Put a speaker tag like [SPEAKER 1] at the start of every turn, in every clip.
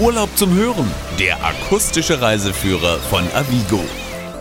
[SPEAKER 1] Urlaub zum Hören, der akustische Reiseführer von Avigo.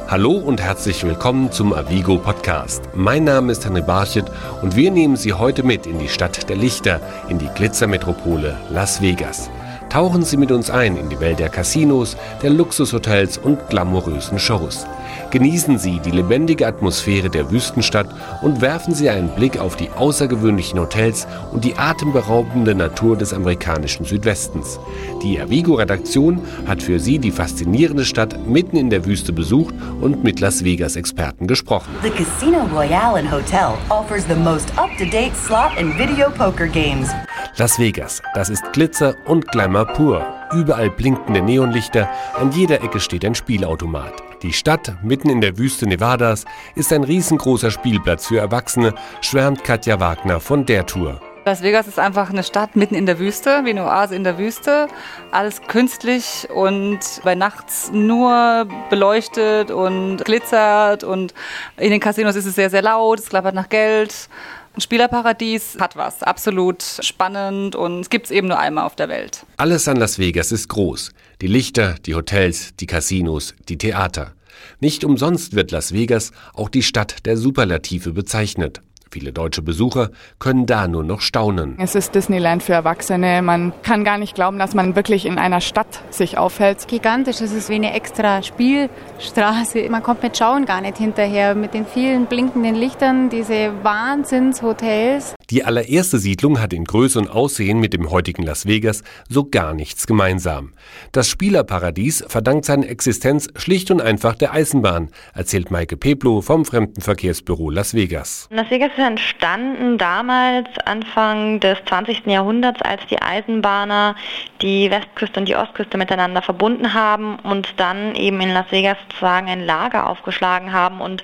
[SPEAKER 2] Hallo und herzlich willkommen zum Avigo Podcast. Mein Name ist Henry Barchet und wir nehmen Sie heute mit in die Stadt der Lichter, in die Glitzermetropole Las Vegas. Tauchen Sie mit uns ein in die Welt der Casinos, der Luxushotels und glamourösen Shows. Genießen Sie die lebendige Atmosphäre der Wüstenstadt und werfen Sie einen Blick auf die außergewöhnlichen Hotels und die atemberaubende Natur des amerikanischen Südwestens. Die Avigo-Redaktion hat für Sie die faszinierende Stadt mitten in der Wüste besucht und mit Las Vegas-Experten gesprochen.
[SPEAKER 3] The Casino Royale and Hotel offers the most up-to-date slot and video poker games.
[SPEAKER 2] Las Vegas, das ist Glitzer und Glamour pur. Überall blinkende Neonlichter, an jeder Ecke steht ein Spielautomat. Die Stadt, mitten in der Wüste Nevadas, ist ein riesengroßer Spielplatz für Erwachsene, schwärmt Katja Wagner von der Tour.
[SPEAKER 4] Las Vegas ist einfach eine Stadt mitten in der Wüste, wie eine Oase in der Wüste. Alles künstlich und bei nachts nur beleuchtet und glitzert und in den Casinos ist es sehr, sehr laut, es klappert nach Geld. Ein Spielerparadies hat was, absolut spannend und es gibt es eben nur einmal auf der Welt.
[SPEAKER 2] Alles an Las Vegas ist groß. Die Lichter, die Hotels, die Casinos, die Theater. Nicht umsonst wird Las Vegas auch die Stadt der Superlative bezeichnet. Viele deutsche Besucher können da nur noch staunen.
[SPEAKER 5] Es ist Disneyland für Erwachsene. Man kann gar nicht glauben, dass man wirklich in einer Stadt sich aufhält.
[SPEAKER 6] Gigantisch, es ist wie eine extra Spielstraße. Man kommt mit Schauen gar nicht hinterher. Mit den vielen blinkenden Lichtern, diese Wahnsinnshotels.
[SPEAKER 2] Die allererste Siedlung hat in Größe und Aussehen mit dem heutigen Las Vegas so gar nichts gemeinsam. Das Spielerparadies verdankt seine Existenz schlicht und einfach der Eisenbahn, erzählt Maike Peplo vom Fremdenverkehrsbüro Las Vegas.
[SPEAKER 7] Las Vegas ist entstanden damals, Anfang des 20. Jahrhunderts, als die Eisenbahner die Westküste und die Ostküste miteinander verbunden haben und dann eben in Las Vegas sozusagen ein Lager aufgeschlagen haben. Und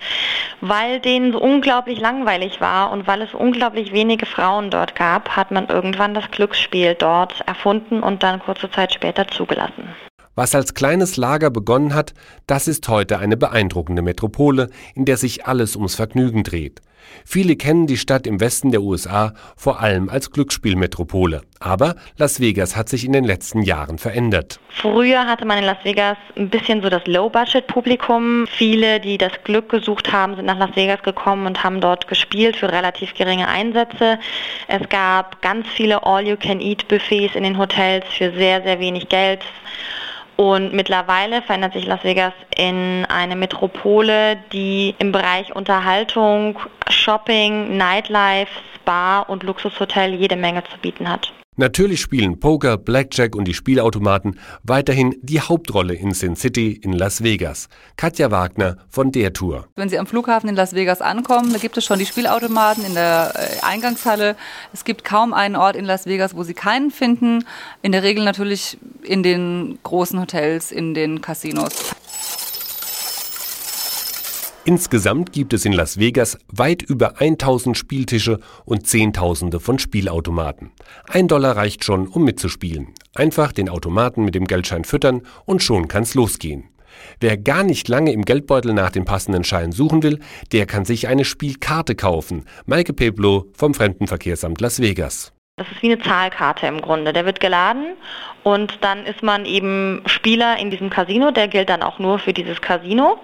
[SPEAKER 7] weil denen so unglaublich langweilig war und weil es unglaublich wenige Frauen dort gab, hat man irgendwann das Glücksspiel dort erfunden und dann kurze Zeit später zugelassen.
[SPEAKER 2] Was als kleines Lager begonnen hat, das ist heute eine beeindruckende Metropole, in der sich alles ums Vergnügen dreht. Viele kennen die Stadt im Westen der USA vor allem als Glücksspielmetropole. Aber Las Vegas hat sich in den letzten Jahren verändert.
[SPEAKER 7] Früher hatte man in Las Vegas ein bisschen so das Low-Budget-Publikum. Viele, die das Glück gesucht haben, sind nach Las Vegas gekommen und haben dort gespielt für relativ geringe Einsätze. Es gab ganz viele All-You-Can-Eat-Buffets in den Hotels für sehr, sehr wenig Geld. Und mittlerweile verändert sich Las Vegas in eine Metropole, die im Bereich Unterhaltung, Shopping, Nightlife, Spa und Luxushotel jede Menge zu bieten hat.
[SPEAKER 2] Natürlich spielen Poker, Blackjack und die Spielautomaten weiterhin die Hauptrolle in Sin City in Las Vegas. Katja Wagner von der Tour.
[SPEAKER 4] Wenn Sie am Flughafen in Las Vegas ankommen, da gibt es schon die Spielautomaten in der äh, Eingangshalle. Es gibt kaum einen Ort in Las Vegas, wo Sie keinen finden. In der Regel natürlich in den großen Hotels, in den Casinos.
[SPEAKER 2] Insgesamt gibt es in Las Vegas weit über 1000 Spieltische und Zehntausende von Spielautomaten. Ein Dollar reicht schon, um mitzuspielen. Einfach den Automaten mit dem Geldschein füttern und schon kann's losgehen. Wer gar nicht lange im Geldbeutel nach dem passenden Schein suchen will, der kann sich eine Spielkarte kaufen. Maike Peblo vom Fremdenverkehrsamt Las Vegas.
[SPEAKER 7] Das ist wie eine Zahlkarte im Grunde. Der wird geladen und dann ist man eben Spieler in diesem Casino. Der gilt dann auch nur für dieses Casino.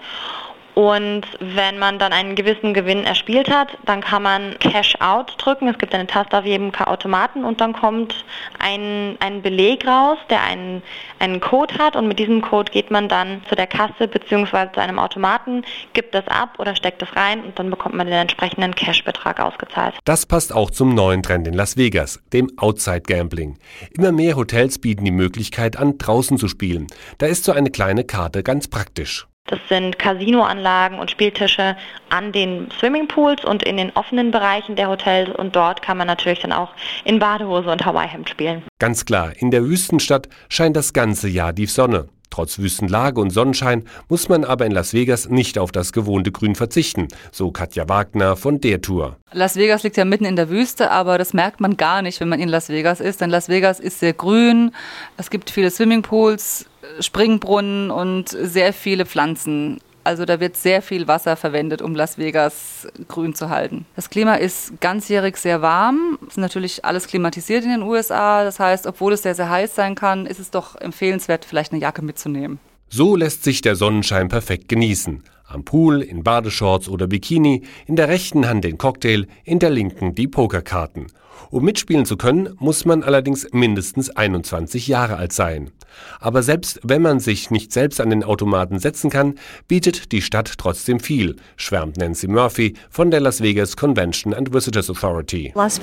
[SPEAKER 7] Und wenn man dann einen gewissen Gewinn erspielt hat, dann kann man Cash Out drücken. Es gibt eine Taste auf jedem Automaten und dann kommt ein, ein Beleg raus, der einen, einen Code hat und mit diesem Code geht man dann zu der Kasse bzw. zu einem Automaten, gibt das ab oder steckt es rein und dann bekommt man den entsprechenden Cash-Betrag ausgezahlt.
[SPEAKER 2] Das passt auch zum neuen Trend in Las Vegas, dem Outside Gambling. Immer mehr Hotels bieten die Möglichkeit an, draußen zu spielen. Da ist so eine kleine Karte ganz praktisch.
[SPEAKER 7] Das sind Casinoanlagen und Spieltische an den Swimmingpools und in den offenen Bereichen der Hotels und dort kann man natürlich dann auch in Badehose und Hawaii-Hemd spielen.
[SPEAKER 2] Ganz klar, in der Wüstenstadt scheint das ganze Jahr die Sonne. Trotz Wüstenlage und Sonnenschein muss man aber in Las Vegas nicht auf das gewohnte Grün verzichten, so Katja Wagner von der Tour.
[SPEAKER 4] Las Vegas liegt ja mitten in der Wüste, aber das merkt man gar nicht, wenn man in Las Vegas ist, denn Las Vegas ist sehr grün, es gibt viele Swimmingpools, Springbrunnen und sehr viele Pflanzen Also da wird sehr viel Wasser verwendet, um Las Vegas grün zu halten. Das Klima ist ganzjährig sehr warm. Es ist natürlich alles klimatisiert in den USA. Das heißt, obwohl es sehr, sehr heiß sein kann, ist es doch empfehlenswert, vielleicht eine Jacke mitzunehmen.
[SPEAKER 2] So lässt sich der Sonnenschein perfekt genießen. Am Pool, in Badeshorts oder Bikini, in der rechten Hand den Cocktail, in der linken die Pokerkarten. Um mitspielen zu können, muss man allerdings mindestens 21 Jahre alt sein. Aber selbst wenn man sich nicht selbst an den Automaten setzen kann, bietet die Stadt trotzdem viel, schwärmt Nancy Murphy von der Las Vegas Convention and Visitors Authority.
[SPEAKER 8] Las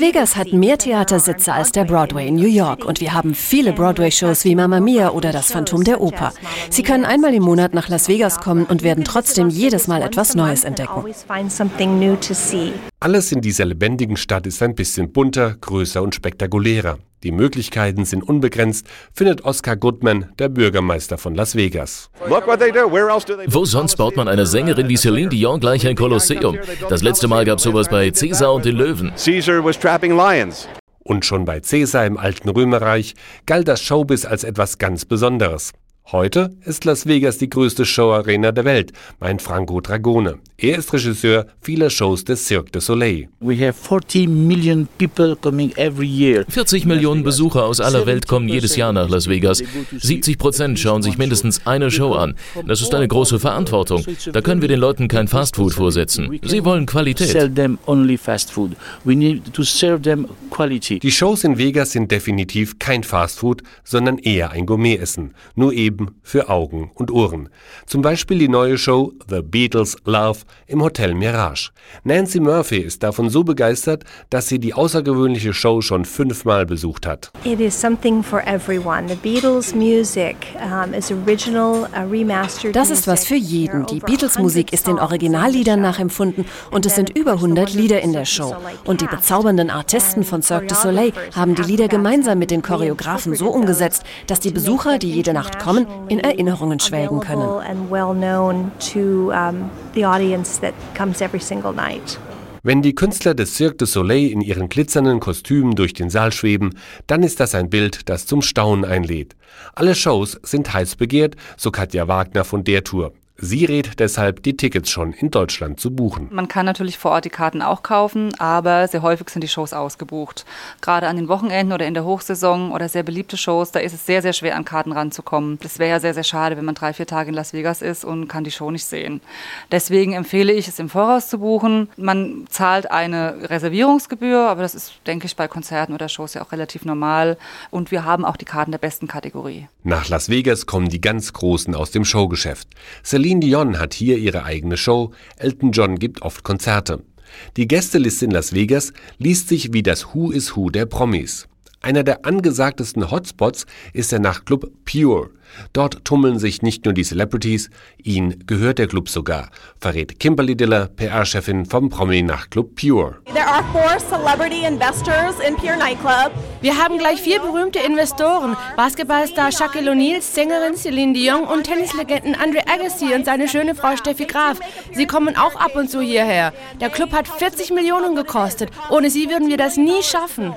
[SPEAKER 8] Vegas hat mehr Theatersitze als der Broadway in New York und wir haben viele Broadway-Shows wie Mamma Mia oder Das Phantom der Oper. Sie können einmal im Monat nach Las Vegas kommen und werden trotzdem jedes Mal etwas Neues entdecken.
[SPEAKER 2] Alles in dieser lebendigen Stadt ist ein bisschen bunter, größer und spektakulärer. Die Möglichkeiten sind unbegrenzt, findet Oscar Goodman, der Bürgermeister von Las Vegas.
[SPEAKER 9] Wo sonst baut man einer Sängerin wie Celine Dion gleich ein Kolosseum? Das letzte Mal gab es sowas bei Caesar und den Löwen.
[SPEAKER 2] Und schon bei Caesar im alten Römerreich galt das Showbiz als etwas ganz Besonderes. Heute ist Las Vegas die größte Showarena der Welt, meint Franco Dragone. Er ist Regisseur vieler Shows des Cirque du Soleil.
[SPEAKER 9] 40 Millionen Besucher aus aller Welt kommen jedes Jahr nach Las Vegas. 70 Prozent schauen sich mindestens eine Show an. Das ist eine große Verantwortung. Da können wir den Leuten kein Fastfood vorsetzen. Sie wollen Qualität.
[SPEAKER 2] Die Shows in Vegas sind definitiv kein Fastfood, sondern eher ein Gourmetessen. Nur eben für Augen und Ohren. Zum Beispiel die neue Show The Beatles Love im Hotel Mirage. Nancy Murphy ist davon so begeistert, dass sie die außergewöhnliche Show schon fünfmal besucht hat.
[SPEAKER 8] It is something for everyone. The Beatles music um, is original, remastered. Das ist was für jeden. Die Beatles Musik ist den Originalliedern nachempfunden und es sind über 100 Lieder in der Show. Und die bezaubernden Artisten von Cirque du Soleil haben die Lieder gemeinsam mit den Choreografen so umgesetzt, dass die Besucher, die jede Nacht kommen, in Erinnerungen schwelgen können.
[SPEAKER 2] Wenn die Künstler des Cirque du Soleil in ihren glitzernden Kostümen durch den Saal schweben, dann ist das ein Bild, das zum Staunen einlädt. Alle Shows sind heiß begehrt, so Katja Wagner von der Tour. Sie rät deshalb, die Tickets schon in Deutschland zu buchen.
[SPEAKER 4] Man kann natürlich vor Ort die Karten auch kaufen, aber sehr häufig sind die Shows ausgebucht. Gerade an den Wochenenden oder in der Hochsaison oder sehr beliebte Shows, da ist es sehr, sehr schwer, an Karten ranzukommen. Das wäre ja sehr, sehr schade, wenn man drei, vier Tage in Las Vegas ist und kann die Show nicht sehen. Deswegen empfehle ich es im Voraus zu buchen. Man zahlt eine Reservierungsgebühr, aber das ist, denke ich, bei Konzerten oder Shows ja auch relativ normal. Und wir haben auch die Karten der besten Kategorie.
[SPEAKER 2] Nach Las Vegas kommen die ganz Großen aus dem Showgeschäft. Celine Dion hat hier ihre eigene Show, Elton John gibt oft Konzerte. Die Gästeliste in Las Vegas liest sich wie das Who is Who der Promis. Einer der angesagtesten Hotspots ist der Nachtclub Pure. Dort tummeln sich nicht nur die Celebrities, ihnen gehört der Club sogar, verrät Kimberly Diller, PR-Chefin vom Promi-Nachtclub Pure.
[SPEAKER 10] Wir haben gleich vier berühmte Investoren. Basketballstar Shaquille O'Neal, Sängerin Celine Dion und Tennislegenden Andre Agassi und seine schöne Frau Steffi Graf. Sie kommen auch ab und zu hierher. Der Club hat 40 Millionen gekostet. Ohne sie würden wir das nie schaffen.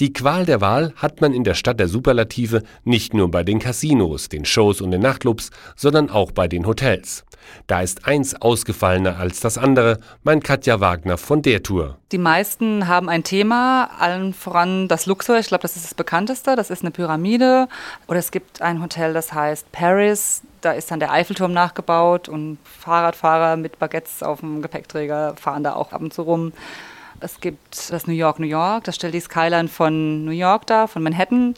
[SPEAKER 2] Die Qual der Wahl hat man in der Stadt der Superlative nicht nur bei den Casinos, den Shows und den Nachtclubs, sondern auch bei den Hotels. Da ist eins ausgefallener als das andere, meint Katja Wagner von der Tour.
[SPEAKER 4] Die meisten haben ein Thema, allen voran das Luxor. Ich glaube, das ist das bekannteste. Das ist eine Pyramide. Oder es gibt ein Hotel, das heißt Paris. Da ist dann der Eiffelturm nachgebaut und Fahrradfahrer mit Baguettes auf dem Gepäckträger fahren da auch ab und zu rum. Es gibt das New York, New York. Das stellt die Skyline von New York dar, von Manhattan.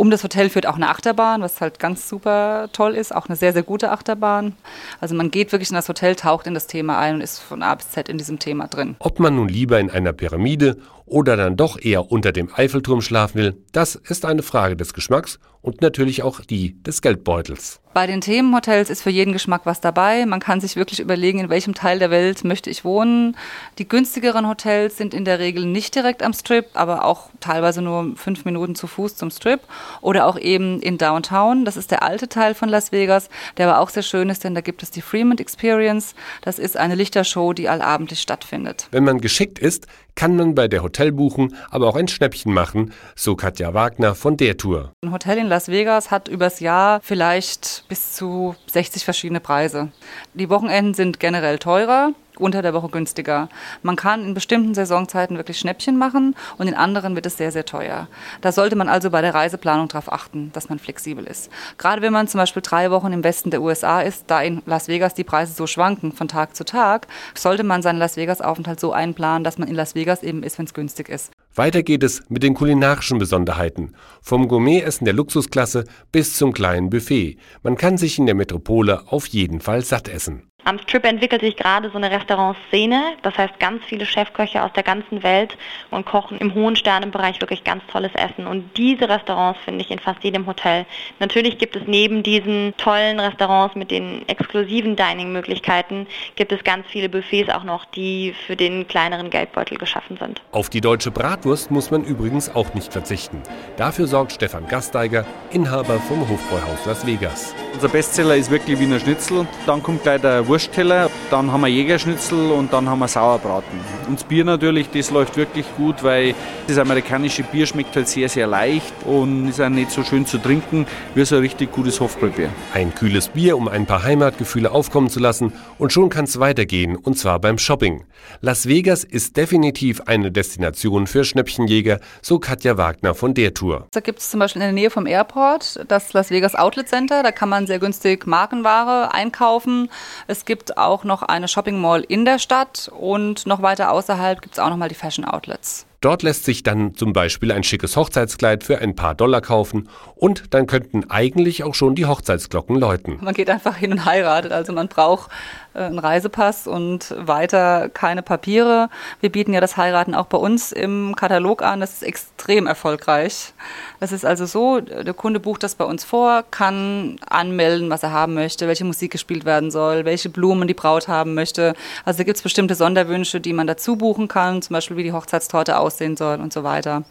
[SPEAKER 4] Um das Hotel führt auch eine Achterbahn, was halt ganz super toll ist, auch eine sehr, sehr gute Achterbahn. Also man geht wirklich in das Hotel, taucht in das Thema ein und ist von A bis Z in diesem Thema drin.
[SPEAKER 2] Ob man nun lieber in einer Pyramide oder dann doch eher unter dem Eiffelturm schlafen will, das ist eine Frage des Geschmacks und natürlich auch die des Geldbeutels.
[SPEAKER 4] Bei den Themenhotels ist für jeden Geschmack was dabei. Man kann sich wirklich überlegen, in welchem Teil der Welt möchte ich wohnen. Die günstigeren Hotels sind in der Regel nicht direkt am Strip, aber auch teilweise nur fünf Minuten zu Fuß zum Strip oder auch eben in Downtown. Das ist der alte Teil von Las Vegas, der aber auch sehr schön ist, denn da gibt es die Fremont Experience. Das ist eine Lichtershow, die allabendlich stattfindet.
[SPEAKER 2] Wenn man geschickt ist, kann man bei der Hotelbuchung aber auch ein Schnäppchen machen, so Katja Wagner von der Tour.
[SPEAKER 4] Ein Hotel in Las Vegas hat übers Jahr vielleicht bis zu 60 verschiedene Preise. Die Wochenenden sind generell teurer, unter der Woche günstiger. Man kann in bestimmten Saisonzeiten wirklich Schnäppchen machen und in anderen wird es sehr, sehr teuer. Da sollte man also bei der Reiseplanung darauf achten, dass man flexibel ist. Gerade wenn man zum Beispiel drei Wochen im Westen der USA ist, da in Las Vegas die Preise so schwanken von Tag zu Tag, sollte man seinen Las Vegas-Aufenthalt so einplanen, dass man in Las Vegas eben ist, wenn es günstig ist.
[SPEAKER 2] Weiter geht es mit den kulinarischen Besonderheiten. Vom Gourmetessen der Luxusklasse bis zum kleinen Buffet. Man kann sich in der Metropole auf jeden Fall satt essen.
[SPEAKER 7] Am Strip entwickelt sich gerade so eine Restaurantszene. Das heißt, ganz viele Chefköche aus der ganzen Welt und kochen im hohen Sternenbereich wirklich ganz tolles Essen. Und diese Restaurants finde ich in fast jedem Hotel. Natürlich gibt es neben diesen tollen Restaurants mit den exklusiven Dining-Möglichkeiten, gibt es ganz viele Buffets auch noch, die für den kleineren Geldbeutel geschaffen sind.
[SPEAKER 2] Auf die deutsche Bratwurst muss man übrigens auch nicht verzichten. Dafür sorgt Stefan Gasteiger, Inhaber vom Hofbräuhaus Las Vegas.
[SPEAKER 11] Unser Bestseller ist wirklich Wiener Schnitzel. Dann kommt gleich der Wurstteller, dann haben wir Jägerschnitzel und dann haben wir Sauerbraten. Und das Bier natürlich, das läuft wirklich gut, weil das amerikanische Bier schmeckt halt sehr, sehr leicht und ist auch nicht so schön zu trinken wie so ein richtig gutes Hofbräubier.
[SPEAKER 2] Ein kühles Bier, um ein paar Heimatgefühle aufkommen zu lassen und schon kann es weitergehen und zwar beim Shopping. Las Vegas ist definitiv eine Destination für Schnäppchenjäger, so Katja Wagner von der Tour.
[SPEAKER 4] Da gibt es zum Beispiel in der Nähe vom Airport das Las Vegas Outlet Center, da kann man sehr günstig Markenware einkaufen. Es es gibt auch noch eine Shopping Mall in der Stadt und noch weiter außerhalb gibt es auch noch mal die Fashion Outlets.
[SPEAKER 2] Dort lässt sich dann zum Beispiel ein schickes Hochzeitskleid für ein paar Dollar kaufen und dann könnten eigentlich auch schon die Hochzeitsglocken läuten.
[SPEAKER 4] Man geht einfach hin und heiratet, also man braucht äh, einen Reisepass und weiter keine Papiere. Wir bieten ja das Heiraten auch bei uns im Katalog an, das ist extrem erfolgreich. Es ist also so, der Kunde bucht das bei uns vor, kann anmelden, was er haben möchte, welche Musik gespielt werden soll, welche Blumen die Braut haben möchte. Also da gibt es bestimmte Sonderwünsche, die man dazu buchen kann, zum Beispiel wie die Hochzeitstorte aussieht aussehen soll und so weiter.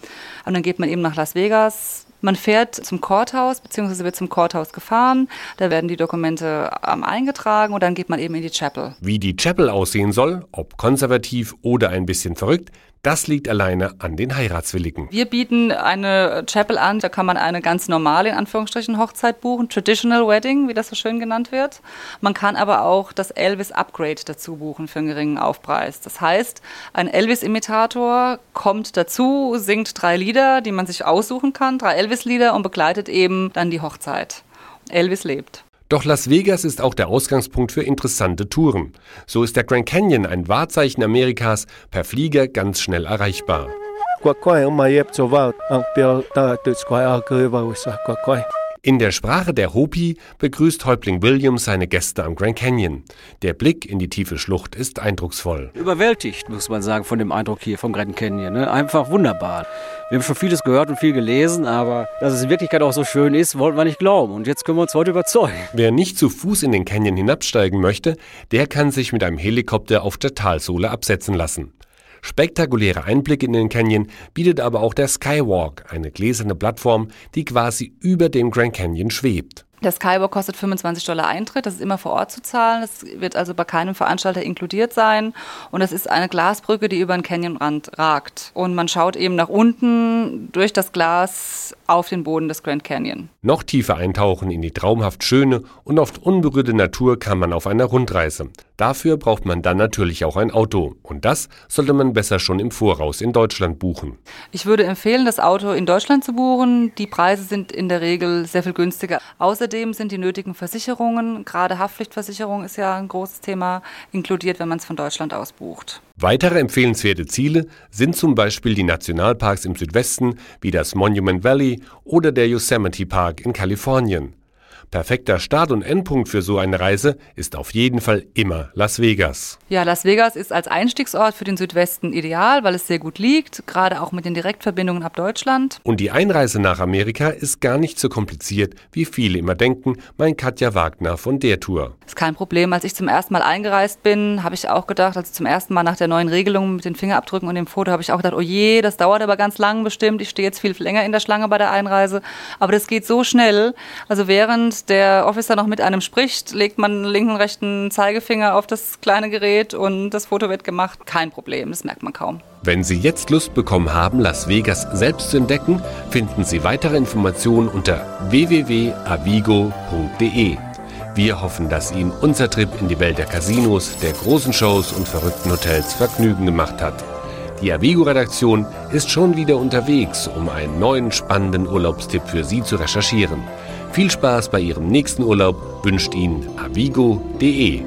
[SPEAKER 4] Und dann geht man eben nach Las Vegas. Man fährt zum Courthouse, beziehungsweise wird zum Courthouse gefahren. Da werden die Dokumente ähm, eingetragen und dann geht man eben in die Chapel.
[SPEAKER 2] Wie die Chapel aussehen soll, ob konservativ oder ein bisschen verrückt, das liegt alleine an den Heiratswilligen.
[SPEAKER 4] Wir bieten eine Chapel an, da kann man eine ganz normale, in Anführungsstrichen, Hochzeit buchen, Traditional Wedding, wie das so schön genannt wird. Man kann aber auch das Elvis Upgrade dazu buchen für einen geringen Aufpreis. Das heißt, ein Elvis-Imitator kommt dazu, singt drei Lieder, die man sich aussuchen kann, drei Elvis-Lieder und begleitet eben dann die Hochzeit. Elvis lebt.
[SPEAKER 2] Doch Las Vegas ist auch der Ausgangspunkt für interessante Touren. So ist der Grand Canyon, ein Wahrzeichen Amerikas, per Flieger ganz schnell erreichbar. In der Sprache der Hopi begrüßt Häuptling Williams seine Gäste am Grand Canyon. Der Blick in die tiefe Schlucht ist eindrucksvoll.
[SPEAKER 12] Überwältigt, muss man sagen, von dem Eindruck hier vom Grand Canyon. Ne? Einfach wunderbar. Wir haben schon vieles gehört und viel gelesen, aber dass es in Wirklichkeit auch so schön ist, wollten wir nicht glauben. Und jetzt können wir uns heute überzeugen.
[SPEAKER 2] Wer nicht zu Fuß in den Canyon hinabsteigen möchte, der kann sich mit einem Helikopter auf der Talsohle absetzen lassen. Spektakuläre Einblicke in den Canyon bietet aber auch der Skywalk, eine gläserne Plattform, die quasi über dem Grand Canyon schwebt.
[SPEAKER 4] Der Skywalk kostet 25 Dollar Eintritt, das ist immer vor Ort zu zahlen, das wird also bei keinem Veranstalter inkludiert sein und das ist eine Glasbrücke, die über den Canyonrand ragt und man schaut eben nach unten durch das Glas auf den Boden des Grand Canyon.
[SPEAKER 2] Noch tiefer eintauchen in die traumhaft schöne und oft unberührte Natur kann man auf einer Rundreise. Dafür braucht man dann natürlich auch ein Auto. Und das sollte man besser schon im Voraus in Deutschland buchen.
[SPEAKER 4] Ich würde empfehlen, das Auto in Deutschland zu buchen. Die Preise sind in der Regel sehr viel günstiger. Außerdem sind die nötigen Versicherungen, gerade Haftpflichtversicherung ist ja ein großes Thema, inkludiert, wenn man es von Deutschland aus bucht.
[SPEAKER 2] Weitere empfehlenswerte Ziele sind zum Beispiel die Nationalparks im Südwesten wie das Monument Valley oder der Yosemite Park in Kalifornien. Perfekter Start- und Endpunkt für so eine Reise ist auf jeden Fall immer Las Vegas.
[SPEAKER 4] Ja, Las Vegas ist als Einstiegsort für den Südwesten ideal, weil es sehr gut liegt, gerade auch mit den Direktverbindungen ab Deutschland.
[SPEAKER 2] Und die Einreise nach Amerika ist gar nicht so kompliziert, wie viele immer denken, mein Katja Wagner von der Tour.
[SPEAKER 4] Ist kein Problem. Als ich zum ersten Mal eingereist bin, habe ich auch gedacht, also zum ersten Mal nach der neuen Regelung mit den Fingerabdrücken und dem Foto, habe ich auch gedacht, oh je, das dauert aber ganz lang bestimmt. Ich stehe jetzt viel länger in der Schlange bei der Einreise. Aber das geht so schnell. Also der Officer noch mit einem spricht, legt man linken und rechten Zeigefinger auf das kleine Gerät und das Foto wird gemacht. Kein Problem, das merkt man kaum.
[SPEAKER 2] Wenn Sie jetzt Lust bekommen haben, Las Vegas selbst zu entdecken, finden Sie weitere Informationen unter www.avigo.de. Wir hoffen, dass Ihnen unser Trip in die Welt der Casinos, der großen Shows und verrückten Hotels Vergnügen gemacht hat. Die Avigo-Redaktion ist schon wieder unterwegs, um einen neuen spannenden Urlaubstipp für Sie zu recherchieren. Viel Spaß bei Ihrem nächsten Urlaub wünscht Ihnen avigo.de.